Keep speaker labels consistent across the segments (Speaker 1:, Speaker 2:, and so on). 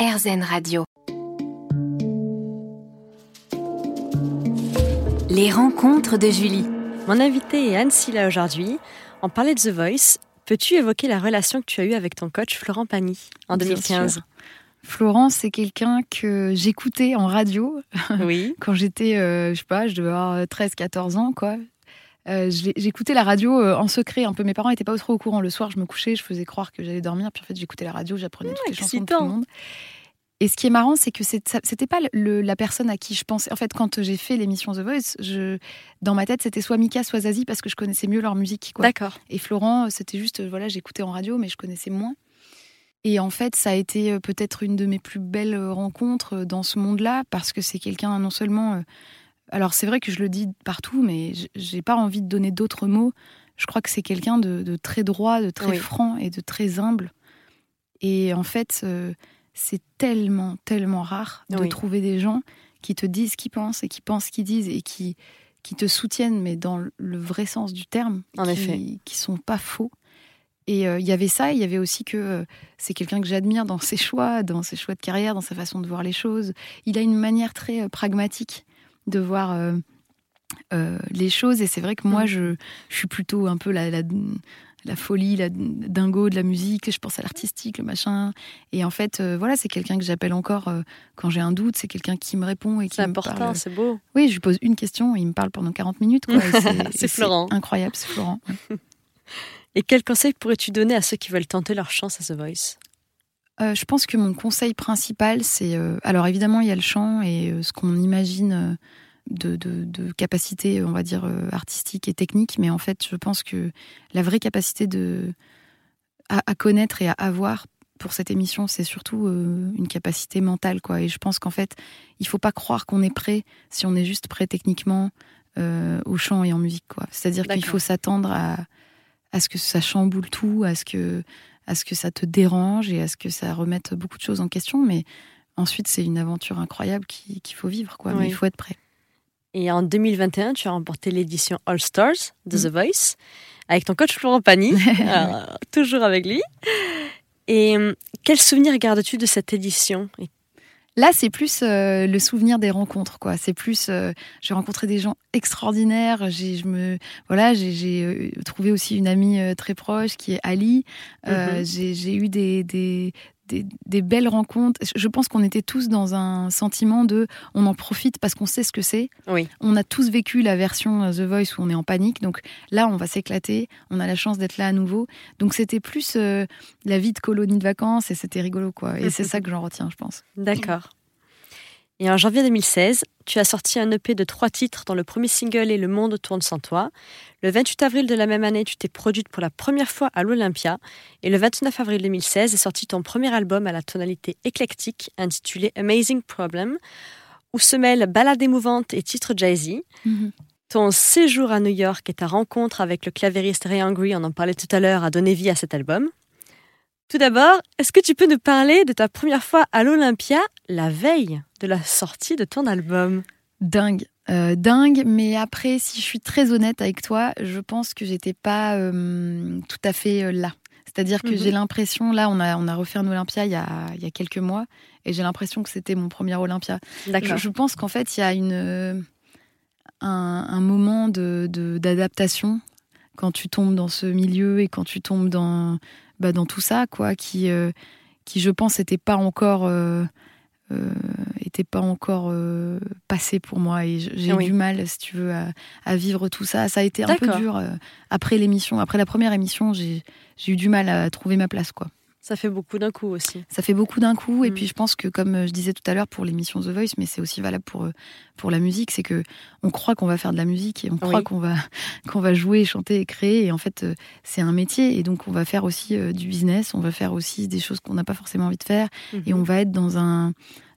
Speaker 1: RZN Radio. Les rencontres de Julie.
Speaker 2: Mon invité est Anne Silla aujourd'hui. On parlait de The Voice. Peux-tu évoquer la relation que tu as eue avec ton coach Florent Pagny en 2015
Speaker 3: Florent, c'est quelqu'un que j'écoutais en radio.
Speaker 2: Oui.
Speaker 3: Quand j'étais, euh, je sais pas, je devais avoir 13-14 ans, quoi. Euh, j'écoutais la radio euh, en secret un peu. Mes parents n'étaient pas trop au courant. Le soir, je me couchais, je faisais croire que j'allais dormir. Puis en fait, j'écoutais la radio, j'apprenais toutes les chansons de tout le monde. Et ce qui est marrant, c'est que c'était pas la personne à qui je pensais. En fait, quand j'ai fait l'émission The Voice, je, dans ma tête, c'était soit Mika, soit Zazie, parce que je connaissais mieux leur musique.
Speaker 2: D'accord.
Speaker 3: Et Florent, c'était juste, voilà, j'écoutais en radio, mais je connaissais moins. Et en fait, ça a été euh, peut-être une de mes plus belles rencontres dans ce monde-là, parce que c'est quelqu'un non seulement alors c'est vrai que je le dis partout, mais j'ai pas envie de donner d'autres mots. Je crois que c'est quelqu'un de, très droit, de très franc et de très humble. Et en fait, euh, c'est tellement, tellement rare de trouver des gens qui te disent ce qu'ils pensent et qui pensent ce qu'ils disent et qui, qui te soutiennent, mais dans le vrai sens du terme,
Speaker 2: en
Speaker 3: qui,
Speaker 2: effet.
Speaker 3: qui sont pas faux. Et euh, il y avait ça, il y avait aussi que euh, c'est quelqu'un que j'admire dans ses choix, dans ses choix de carrière, dans sa façon de voir les choses. Il a une manière très pragmatique de voir euh, euh, les choses. Et c'est vrai que moi, mm. je, je, suis plutôt un peu la, la, folie, la dingo de la musique. Je pense à l'artistique, le machin. Et en fait, euh, voilà, c'est quelqu'un que j'appelle encore quand j'ai un doute. C'est quelqu'un qui me répond et qui
Speaker 2: C'est
Speaker 3: important,
Speaker 2: c'est beau.
Speaker 3: Oui, je lui pose une question et il me parle pendant 40 minutes.
Speaker 2: c'est Florent.
Speaker 3: Incroyable, c'est Florent.
Speaker 2: Et quel conseil pourrais-tu donner à ceux qui veulent tenter leur chance à The Voice?
Speaker 3: Je pense que mon conseil principal, c'est... alors évidemment, il y a le chant et ce qu'on imagine de, de, capacité, on va dire, euh, artistique et technique, mais en fait, je pense que la vraie capacité de, à, connaître et à avoir pour cette émission, c'est surtout euh, une capacité mentale, quoi. Et je pense qu'en fait, il faut pas croire qu'on est prêt si on est juste prêt techniquement euh, au chant et en musique, quoi. C'est-à-dire qu'il faut s'attendre à, à ce que ça chamboule tout, à ce que à ce que ça te dérange et à ce que ça remette beaucoup de choses en question, mais ensuite c'est une aventure incroyable qu'il faut vivre, quoi. Mais il faut être prêt.
Speaker 2: Et en 2021, tu as remporté l'édition All Stars de The mm. Voice avec ton coach Florent Pagny, toujours avec lui. Et euh, quel souvenir gardes-tu de cette édition?
Speaker 3: Là, c'est plus euh, le souvenir des rencontres, quoi. C'est plus, euh, j'ai rencontré des gens extraordinaires. J'ai, je me, voilà, j'ai trouvé aussi une amie très proche qui est Ali. Mm-hmm. J'ai eu des, des, des, belles rencontres. Je pense qu'on était tous dans un sentiment de on en profite parce qu'on sait ce que c'est.
Speaker 2: Oui.
Speaker 3: On a tous vécu la version euh, The Voice où on est en panique. Donc là, on va s'éclater. On a la chance d'être là à nouveau. Donc c'était plus euh, la vie de colonie de vacances et c'était rigolo, quoi. Et c'est ça que j'en retiens, je pense.
Speaker 2: D'accord. Et en janvier 2016, tu as sorti un EP de trois titres dont le premier single est Le monde tourne sans toi. Le 28 avril de la même année, tu t'es produite pour la première fois à l'Olympia. Et le 29 avril 2016 est sorti ton premier album à la tonalité éclectique intitulé Amazing Problem, où se mêlent ballades émouvantes et titres jazzy. Mhm. Ton séjour à New York et ta rencontre avec le clavieriste Ray Angry, on en parlait tout à l'heure, a donné vie à cet album. Tout d'abord, est-ce que tu peux nous parler de ta première fois à l'Olympia la veille de la sortie de ton album?
Speaker 3: Dingue. Euh, dingue, mais après, si je suis très honnête avec toi, je pense que j'étais pas euh, tout à fait euh, là. C'est-à-dire que mhm. j'ai l'impression, là, on a, on a refait un Olympia il y a, il y a quelques mois, et j'ai l'impression que c'était mon premier Olympia.
Speaker 2: Je,
Speaker 3: je, pense qu'en fait, il y a une, un, un moment d'adaptation de, quand tu tombes dans ce milieu et quand tu tombes dans, bah, dans tout ça, quoi, qui, euh, qui je pense, n'était pas encore, euh, euh, était pas encore passé pour moi. Et j'ai eu du mal, si tu veux, à, vivre tout ça. Ça a été un peu dur après l'émission. Après la première émission, j'ai eu du mal à trouver ma place, quoi.
Speaker 2: Ça fait beaucoup d'un coup aussi.
Speaker 3: Ça fait beaucoup d'un coup. Et mm. puis je pense que, comme euh, je disais tout à l'heure pour l'émission The Voice, mais c'est aussi valable pour, euh, pour la musique, c'est que on croit qu'on va faire de la musique et on croit qu'on va, qu'on va jouer, chanter et créer. Et en fait, euh, c'est un métier. Et donc, on va faire aussi du business, on va faire aussi des choses qu'on n'a pas forcément envie de faire. Et on va être dans un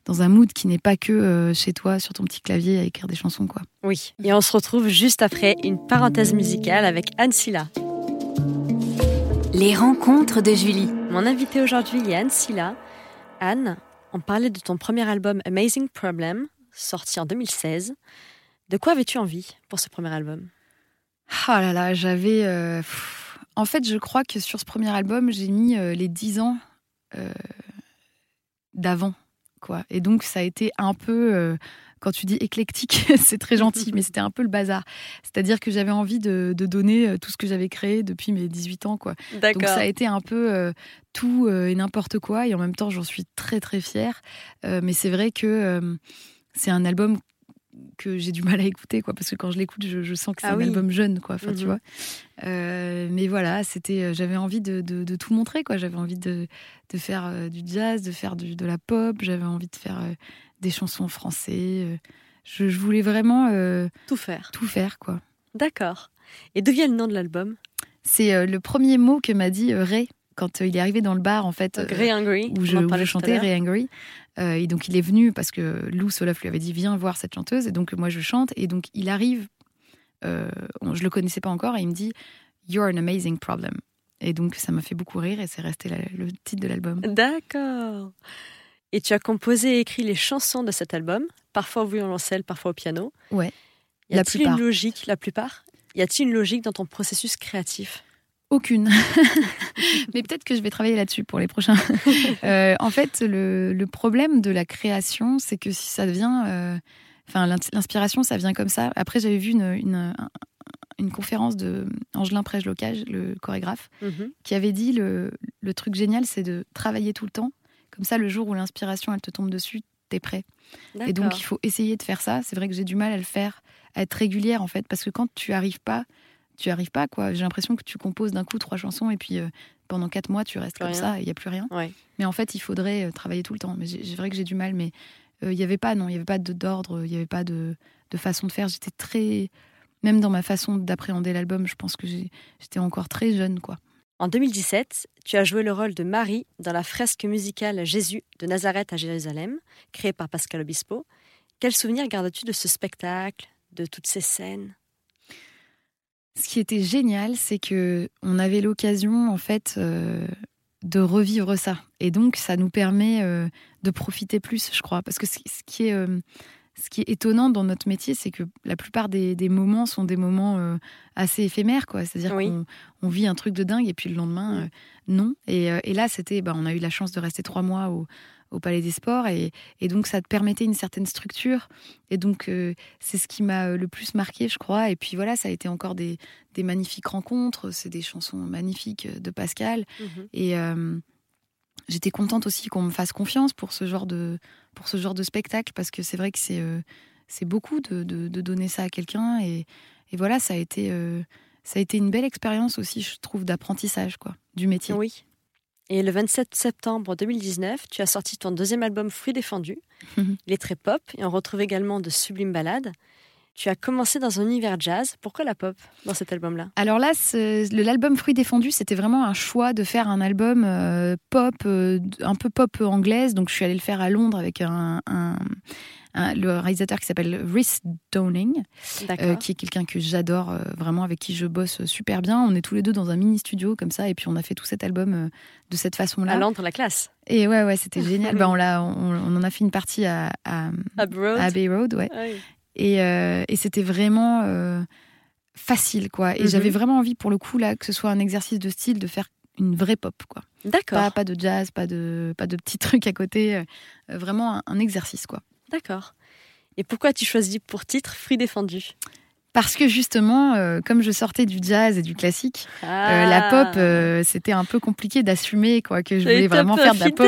Speaker 3: dans un mood qui n'est pas que chez toi sur ton petit clavier à écrire des chansons quoi.
Speaker 2: Oui. Et on se retrouve juste après une parenthèse musicale avec Anne Silla.
Speaker 1: Les rencontres de Julie.
Speaker 2: Mon invité aujourd'hui est Anne Silla. Anne, on parlait de ton premier album Amazing Problem, sorti en 2016. De quoi avais-tu envie pour ce premier album?
Speaker 3: Ah là là, j'avais. Euh, en fait, je crois que sur ce premier album, j'ai mis euh, les 10 ans. Euh, d'avant, quoi. Et donc, ça a été un peu. Quand tu dis éclectique, c'est très gentil, mais c'était un peu le bazar. C'est-à-dire que j'avais envie de, de donner euh, tout ce que j'avais créé depuis mes 18 ans, quoi. Donc ça a été un peu euh, tout euh, et n'importe quoi, et en même temps j'en suis très très fière. Euh, mais c'est vrai que c'est un album que j'ai du mal à écouter, quoi, parce que quand je l'écoute, je, je sens que c'est
Speaker 2: Ah
Speaker 3: un
Speaker 2: oui.
Speaker 3: album jeune, quoi. Enfin, tu
Speaker 2: Mhm.
Speaker 3: vois. Euh, mais voilà, c'était, j'avais envie de, de- de tout montrer, quoi. J'avais envie de, de faire du jazz, de faire du- de la pop. J'avais envie de faire des chansons en français. euh. je, je voulais vraiment euh,
Speaker 2: Tout faire.
Speaker 3: tout faire, quoi.
Speaker 2: D'accord. Et d'où vient le nom de l'album?
Speaker 3: C'est euh, le premier mot que m'a dit euh, Ray quand il est arrivé dans le bar, en fait.
Speaker 2: Donc, Ray Angry.
Speaker 3: où je, où je chantais. Ray Angry. Et donc il est venu parce que Lou Solaf lui avait dit viens voir cette chanteuse. Et donc moi je chante. Et donc il arrive, je le connaissais pas encore, et il me dit You're an amazing problem. Et donc ça m'a fait beaucoup rire et c'est resté la- le titre de l'album.
Speaker 2: D'accord. Et tu as composé et écrit les chansons de cet album, parfois au violoncelle, parfois au piano.
Speaker 3: Ouais.
Speaker 2: Y a-t-il une logique, la plupart? Y a-t-il une logique dans ton processus créatif?
Speaker 3: Aucune. Mais peut-être que je vais travailler là-dessus pour les prochains. Euh, en fait, le, le problème de la création, c'est que si ça vient. euh, Enfin, l'ins- l'inspiration, ça vient comme ça. Après, j'avais vu une, une, un- une conférence de Angelin Prège-Locage, le chorégraphe,
Speaker 2: Mhm.
Speaker 3: qui avait dit le, le truc génial, c'est de travailler tout le temps. Comme ça, le jour où l'inspiration, elle te tombe dessus, t'es prêt. Et donc, il faut essayer de faire ça. C'est vrai que j'ai du mal à le faire, à être régulière, en fait, parce que quand tu arrives pas, tu arrives pas, quoi. J'ai l'impression que tu composes d'un coup trois chansons et puis euh, pendant quatre mois, tu restes
Speaker 2: Plus
Speaker 3: comme
Speaker 2: rien.
Speaker 3: ça et il y a plus rien.
Speaker 2: Ouais.
Speaker 3: Mais en fait, il faudrait euh, travailler tout le temps. Mais c'est vrai que j'ai du mal, mais euh, il y avait pas, non, il y avait pas d'ordre, il y avait pas de, de façon de faire. J'étais très, même dans ma façon d'appréhender l'album, je pense que j'étais encore très jeune, quoi.
Speaker 2: En 2017, tu as joué le rôle de Marie dans la fresque musicale Jésus de Nazareth à Jérusalem, créée par Pascal Obispo. Quel souvenir gardes-tu de ce spectacle, de toutes ces scènes?
Speaker 3: Ce qui était génial, c'est que on avait l'occasion, en fait, euh, de revivre ça. Et donc, ça nous permet euh, de profiter plus, je crois. Parce que ce, qui est, euh, ce qui est étonnant dans notre métier, c'est que la plupart des, des moments sont des moments euh, assez éphémères, quoi. C'est-à-dire
Speaker 2: Oui.
Speaker 3: qu'on on vit un truc de dingue et puis le lendemain, euh, non. Et, euh, et là, c'était, bah, on a eu la chance de rester trois mois au, au Palais des Sports et, et donc ça te permettait une certaine structure. Et donc, c'est ce qui m'a le plus marqué, je crois. Et puis voilà, ça a été encore des, des magnifiques rencontres. C'est des chansons magnifiques de Pascal. Et euh, j'étais contente aussi qu'on me fasse confiance pour ce genre de, pour ce genre de spectacle parce que c'est vrai que c'est euh, c'est beaucoup de, de- de donner ça à quelqu'un. Et, et voilà, ça a, été, euh, ça a été une belle expérience aussi, je trouve, d'apprentissage quoi, du métier.
Speaker 2: Oui. Et le 27 septembre 2019, tu as sorti ton deuxième album Fruits défendus. Il est très pop et on retrouve également de sublimes ballades. Tu as commencé dans un univers jazz. Pourquoi la pop dans cet album-là?
Speaker 3: Alors là, l'album Fruits défendus, c'était vraiment un choix de faire un album euh, pop, euh, un peu pop anglaise. Donc je suis allée le faire à Londres avec un, un- un- le réalisateur qui s'appelle Rhys Downing. Euh, qui est quelqu'un que j'adore, euh, vraiment avec qui je bosse super bien. On est tous les deux dans un mini studio comme ça, et puis on a fait tout cet album euh, de cette façon-là.
Speaker 2: à Londres, la classe.
Speaker 3: Et ouais, ouais, c'était génial. ben, on, on, on en a fait une partie à, à,
Speaker 2: Abbey Road.
Speaker 3: à Abbey Road, ouais.
Speaker 2: Ah oui.
Speaker 3: Et, euh, et c'était vraiment euh, facile, quoi. Et
Speaker 2: Mhm.
Speaker 3: j'avais vraiment envie, pour le coup, là, que ce soit un exercice de style, de faire une vraie pop, quoi.
Speaker 2: D'accord.
Speaker 3: Pas, pas de jazz, pas de, pas de petits trucs à côté. euh, vraiment un, un exercice, quoi.
Speaker 2: D'accord. Et pourquoi as-tu choisi pour titre Fruits défendus?
Speaker 3: Parce que justement, euh, comme je sortais du jazz et du classique, Euh,
Speaker 2: Ah.
Speaker 3: la pop, euh, c'était un peu compliqué d'assumer quoi que je voulais vraiment faire de la pop.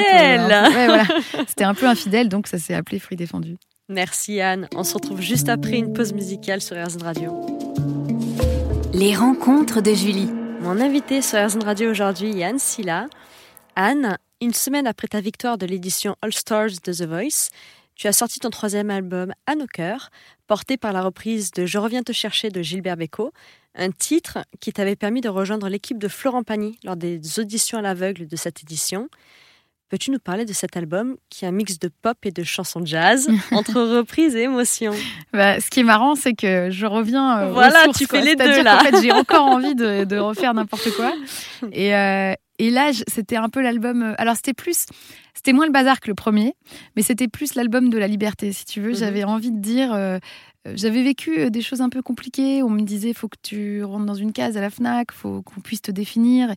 Speaker 3: ouais, voilà. C'était un peu infidèle, donc ça s'est appelé Fruits défendus.
Speaker 2: Merci Anne. On se retrouve juste après une pause musicale sur RZN Radio.
Speaker 1: Les rencontres de Julie.
Speaker 2: Mon invité sur RZN Radio aujourd'hui est Anne Silla. Anne, une semaine après ta victoire de l'édition All Stars de The Voice, tu as sorti ton troisième album À nos cœurs, porté par la reprise de Je reviens te chercher de Gilbert Bécaud, un titre qui t'avait permis de rejoindre l'équipe de Florent Pagny lors des auditions à l'aveugle de cette édition. Peux-tu nous parler de cet album qui est un mix de pop et de chansons jazz entre reprises et émotions
Speaker 3: Bah, ce qui est marrant, c'est que je reviens. euh, aux
Speaker 2: Voilà,
Speaker 3: sources,
Speaker 2: tu
Speaker 3: quoi.
Speaker 2: fais les deux, là.
Speaker 3: qu'en fait, j'ai encore envie de, de refaire n'importe quoi. Et, euh, et là, c'était un peu l'album. euh, Alors, c'était plus. C'était moins le bazar que le premier, mais c'était plus l'album de la liberté, si tu veux.
Speaker 2: Mhm.
Speaker 3: J'avais envie de dire. euh, j'avais vécu des choses un peu compliquées. On me disait faut que tu rentres dans une case à la Fnac, faut qu'on puisse te définir.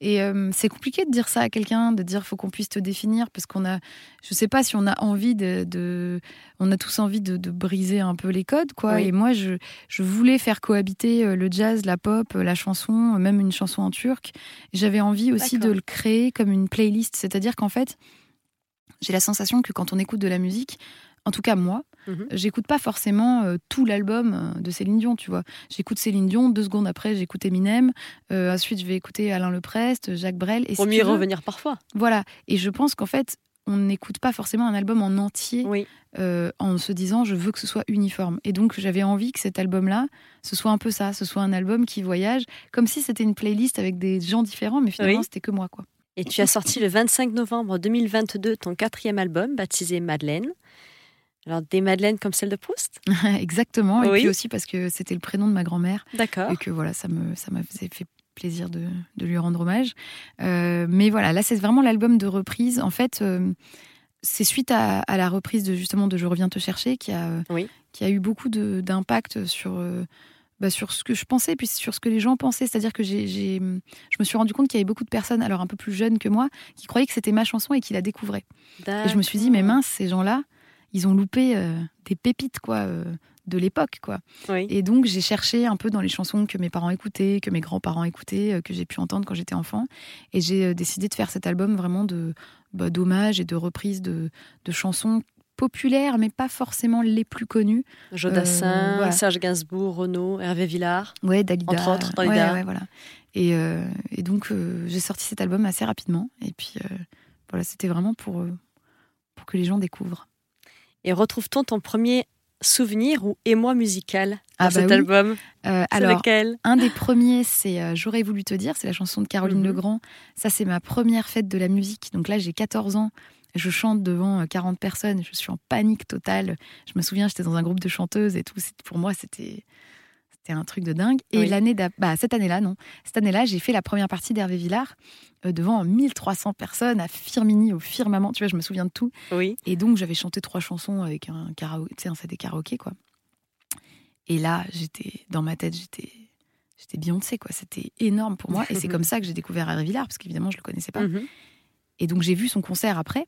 Speaker 3: Et c'est compliqué de dire ça à quelqu'un, de dire faut qu'on puisse te définir parce qu'on a, je sais pas si on a envie de, on a tous envie de, briser un peu les codes, quoi. Et moi, je, je voulais faire cohabiter le jazz, la pop, la chanson, même une chanson en turc. J'avais envie aussi de le créer comme une playlist, c'est-à-dire qu'en fait, j'ai la sensation que quand on écoute de la musique, en tout cas moi, mhm. j'écoute pas forcément euh, tout l'album euh, de Céline Dion, tu vois. J'écoute Céline Dion, deux secondes après j'écoute Eminem, euh, ensuite je vais écouter Alain Leprest, Jacques Brel.
Speaker 2: Et Pour mieux revenir parfois.
Speaker 3: Voilà, et je pense qu'en fait, on n'écoute pas forcément un album en entier en se disant je veux que ce soit uniforme. Et donc j'avais envie que cet album-là, ce soit un peu ça, ce soit un album qui voyage, comme si c'était une playlist avec des gens différents, mais finalement c'était que moi. quoi.
Speaker 2: Et tu as sorti le 25 novembre 2022 ton quatrième album, baptisé Madeleine. Alors, des Madeleines comme celle de Proust?
Speaker 3: Exactement. Et puis aussi parce que c'était le prénom de ma grand-mère.
Speaker 2: D'accord.
Speaker 3: Et que voilà, ça me, ça m'a fait plaisir de, de, lui rendre hommage. Euh, mais voilà, là, c'est vraiment l'album de reprise. En fait, euh, c'est suite à, à, la reprise de justement de Je reviens te chercher qui a, qui a eu beaucoup d'impact sur. Euh, bah, sur ce que je pensais, puis sur ce que les gens pensaient. C'est-à-dire que j'ai, je me suis rendu compte qu'il y avait beaucoup de personnes, alors un peu plus jeunes que moi, qui croyaient que c'était ma chanson et qui la découvraient. Et je me suis dit, mais mince, ces gens-là, ils ont loupé euh, des pépites, quoi. Euh, de l'époque, quoi. Et donc j'ai cherché un peu dans les chansons que mes parents écoutaient, que mes grands-parents écoutaient, euh, que j'ai pu entendre quand j'étais enfant, et j'ai décidé de faire cet album vraiment de bah, d'hommage et de reprise de, de chansons populaires, mais pas forcément les plus connues.
Speaker 2: Jodassin, euh, Serge Gainsbourg, Renaud, Hervé Villard.
Speaker 3: Ouais, Dalida.
Speaker 2: Entre autres, Dalida.
Speaker 3: Ouais, voilà. Et, euh, et donc, euh, j'ai sorti cet album assez rapidement. Et puis, voilà, c'était vraiment pour, pour que les gens découvrent.
Speaker 2: Et retrouve-t-on ton premier souvenir ou émoi musical dans
Speaker 3: ah
Speaker 2: cet
Speaker 3: bah
Speaker 2: album?
Speaker 3: Alors,
Speaker 2: lequel?
Speaker 3: un des premiers, c'est J'aurais voulu te dire, c'est la chanson de Caroline mhm. Legrand. Ça, c'est ma première fête de la musique. Donc là, j'ai 14 ans. Je chante devant 40 euh, personnes, je suis en panique totale. Je me souviens, j'étais dans un groupe de chanteuses et tout. Pour moi, c'était c'était un truc de dingue. Et l'année bah, cette année-là, non. Cette année-là, j'ai fait la première partie d'Hervé Villard euh, devant 1300 personnes à Firmini, au Firmament. Tu vois, je me souviens de tout.
Speaker 2: Oui.
Speaker 3: Et donc, j'avais chanté trois chansons avec un karaoké, tu sais, un CD karaoké, quoi. Et là, j'étais, dans ma tête, j'étais, j'étais Beyoncé, quoi. C'était énorme pour moi. Et c'est comme ça que j'ai découvert Hervé Villard, parce qu'évidemment, je le connaissais pas. Mhm. Et donc, j'ai vu son concert après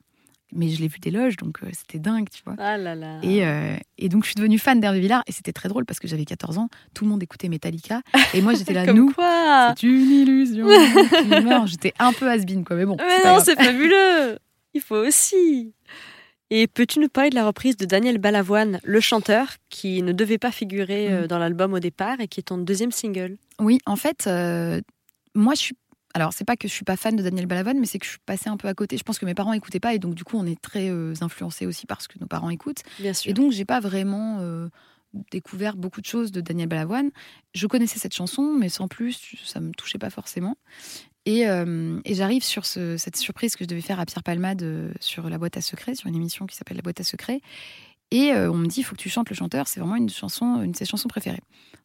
Speaker 3: mais je l'ai vu des loges, donc euh, c'était dingue, tu vois.
Speaker 2: Ah là là.
Speaker 3: Et, euh, et donc je suis devenue fan d'Hervé Villard, et c'était très drôle parce que j'avais 14 ans, tout le monde écoutait Metallica, et moi j'étais là,
Speaker 2: Comme
Speaker 3: nous, c'est une illusion. j'étais un peu has quoi, mais bon.
Speaker 2: Mais non, c'est fabuleux. Il faut aussi. Et peux-tu nous parler de la reprise de Daniel Balavoine, le chanteur, qui ne devait pas figurer euh, mm. dans l'album au départ et qui est ton deuxième single?
Speaker 3: Oui, en fait, moi je suis alors, c'est pas que je suis pas fan de Daniel Balavoine, mais c'est que je suis passée un peu à côté. Je pense que mes parents écoutaient pas, et donc du coup, on est très euh, influencés aussi parce que nos parents écoutent.
Speaker 2: Bien sûr.
Speaker 3: Et donc, j'ai pas vraiment euh, découvert beaucoup de choses de Daniel Balavoine. Je connaissais cette chanson, mais sans plus, ça me touchait pas forcément. Et, euh, j'arrive sur cette surprise que je devais faire à Pierre Palmade sur La boîte à secrets, sur une émission qui s'appelle La boîte à secrets. Et euh, on me dit, il faut que tu chantes le chanteur, c'est vraiment une chanson, une de ses chansons préférées.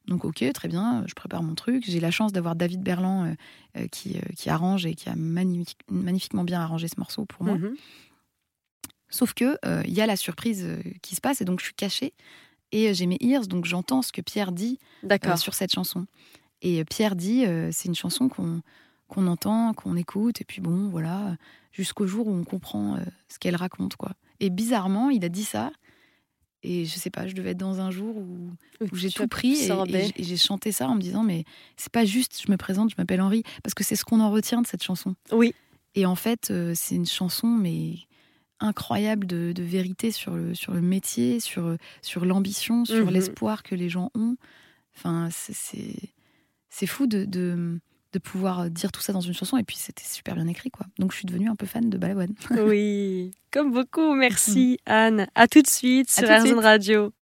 Speaker 3: Donc ok, très bien, je prépare mon truc. J'ai la chance d'avoir David Berland euh, euh, qui, qui, arrange et qui a magnifiquement bien arrangé ce morceau pour moi. Mhm. Sauf que il y a la surprise qui se passe et donc je suis cachée et j'ai mes ears, donc j'entends ce que Pierre dit sur cette chanson. Et Pierre dit, c'est une chanson qu'on qu'on entend, qu'on écoute, et puis bon, voilà, jusqu'au jour où on comprend ce qu'elle raconte, quoi. Et bizarrement, il a dit ça, et je sais pas, je devais être dans un jour où, j'ai tout pris et, j'ai chanté ça en me disant mais c'est pas juste, je me présente, je m'appelle Henri, parce que c'est ce qu'on en retient de cette chanson.
Speaker 2: Oui.
Speaker 3: Et en fait, euh, c'est une chanson mais incroyable de, vérité sur le, sur le métier, sur, sur l'ambition, sur mhm. l'espoir que les gens ont. Enfin, c'est fou de, de, de pouvoir euh, dire tout ça dans une chanson et puis c'était super bien écrit quoi. Donc je suis devenue un peu fan de Balavoine.
Speaker 2: oui, comme beaucoup. Merci Anne. À tout de suite sur RZN Radio.